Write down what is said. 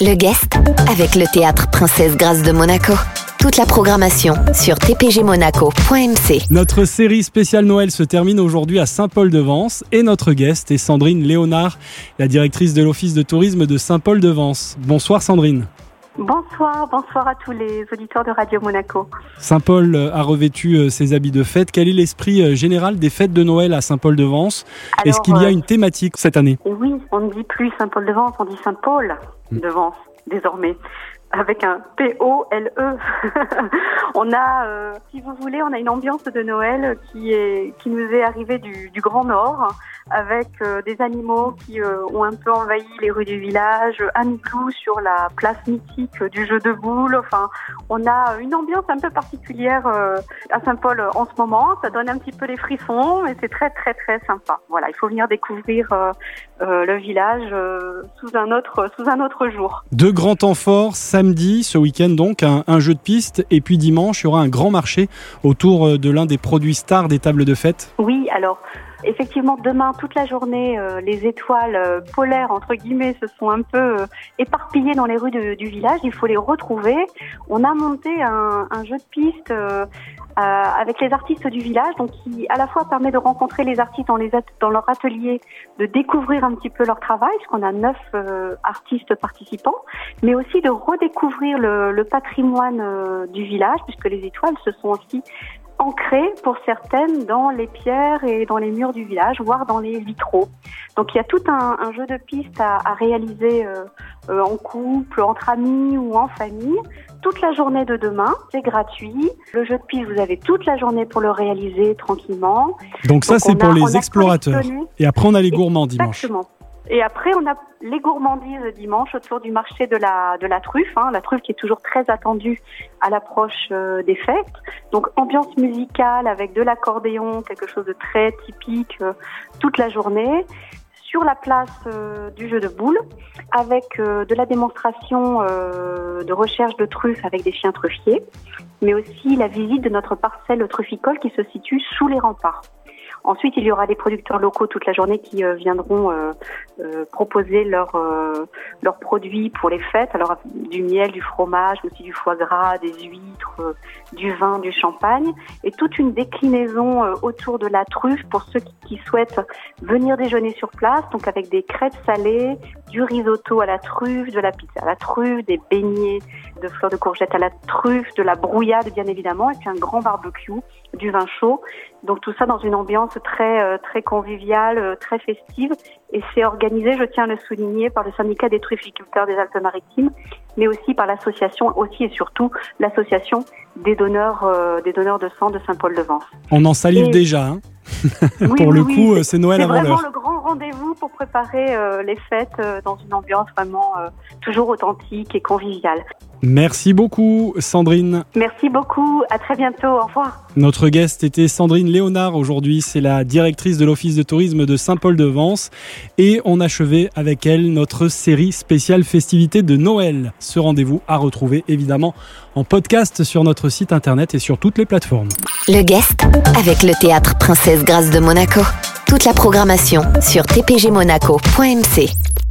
Le guest avec le théâtre Princesse Grâce de Monaco. Toute la programmation sur tpgmonaco.mc. Notre série spéciale Noël se termine aujourd'hui à Saint-Paul-de-Vence et notre guest est Sandrine Léonard, la directrice de l'Office de tourisme de Saint-Paul-de-Vence. Bonsoir Sandrine. Bonsoir, bonsoir à tous les auditeurs de Radio Monaco. Saint-Paul a revêtu euh, ses habits de fête. Quel est l'esprit euh, général des fêtes de Noël à Saint-Paul-de-Vence Est-ce qu'il y a euh, une thématique cette année? Oui, on ne dit plus Saint-Paul-de-Vence, on dit Saint-Paul de Vence désormais avec un P-O-L-E. on a, euh, si vous voulez, on a une ambiance de Noël qui est, qui nous est arrivée du, Grand Nord, avec euh, des animaux qui euh, ont un peu envahi les rues du village, un igloo sur la place mythique du jeu de boules. Enfin, on a une ambiance un peu particulière à Saint-Paul en ce moment. Ça donne un petit peu les frissons, mais c'est très très très sympa. Voilà, il faut venir découvrir le village sous un autre sous un autre jour. Deux grands temps forts samedi, ce week-end donc, un, jeu de piste, et puis dimanche, il y aura un grand marché autour de l'un des produits stars des tables de fête. Oui, alors effectivement, demain, toute la journée, euh, les étoiles euh, polaires, entre guillemets, se sont un peu euh, éparpillées dans les rues du village. Il faut les retrouver. On a monté un, un jeu de piste avec les artistes du village, donc qui à la fois permet de rencontrer les artistes dans, les dans leur atelier, de découvrir un petit peu leur travail, puisqu'on a neuf artistes participants, mais aussi de redécouvrir le, le patrimoine du village, puisque les étoiles se sont aussi ancrées pour certaines dans les pierres et dans les murs du village, voire dans les vitraux. Donc il y a tout un, un jeu de pistes à, à réaliser euh, euh, en couple, entre amis ou en famille. Toute la journée de demain, c'est gratuit. Le jeu de pistes, vous avez toute la journée pour le réaliser tranquillement. Donc ça, c'est pour les explorateurs. Et après, on a les gourmands dimanche. Exactement. Et après, on a les gourmandises dimanche autour du marché de la, de la truffe, hein, la truffe qui est toujours très attendue à l'approche euh, des fêtes. Donc, ambiance musicale avec de l'accordéon, quelque chose de très typique euh, toute la journée. Sur la place euh, du jeu de boules, avec euh, de la démonstration euh, de recherche de truffes avec des chiens truffiers, mais aussi la visite de notre parcelle trufficole qui se situe sous les remparts. Ensuite, il y aura des producteurs locaux toute la journée qui euh, viendront euh, euh, proposer leurs leurs produits pour les fêtes. Alors du miel, du fromage, mais aussi du foie gras, des huîtres, du vin, du champagne, et toute une déclinaison autour de la truffe pour ceux qui, qui souhaitent venir déjeuner sur place. Donc avec des crêpes salées, du risotto à la truffe, de la pizza à la truffe, des beignets de fleurs de courgette à la truffe, de la brouillade bien évidemment, et puis un grand barbecue, du vin chaud. Donc tout ça dans une ambiance très euh, très conviviale, euh, très festive, et c'est organisé, je tiens à le souligner, par le syndicat des trufficulteurs des Alpes-Maritimes, mais aussi par l'association, aussi et surtout l'association des donneurs euh, des donneurs de sang de Saint-Paul-de-Vence. On en salive et... déjà. Hein oui, pour le oui, coup, c'est Noël avant l'heure. Pour préparer euh, les fêtes euh, dans une ambiance vraiment euh, toujours authentique et conviviale. Merci beaucoup, Sandrine. Merci beaucoup. À très bientôt. Au revoir. Notre guest était Sandrine Léonard aujourd'hui. C'est la directrice de l'Office de tourisme de Saint-Paul-de-Vence. Et on achevait avec elle notre série spéciale festivité de Noël. Ce rendez-vous à retrouver évidemment en podcast sur notre site internet et sur toutes les plateformes. Le guest avec le théâtre Princesse Grâce de Monaco. Toute la programmation sur tpgmonaco.mc.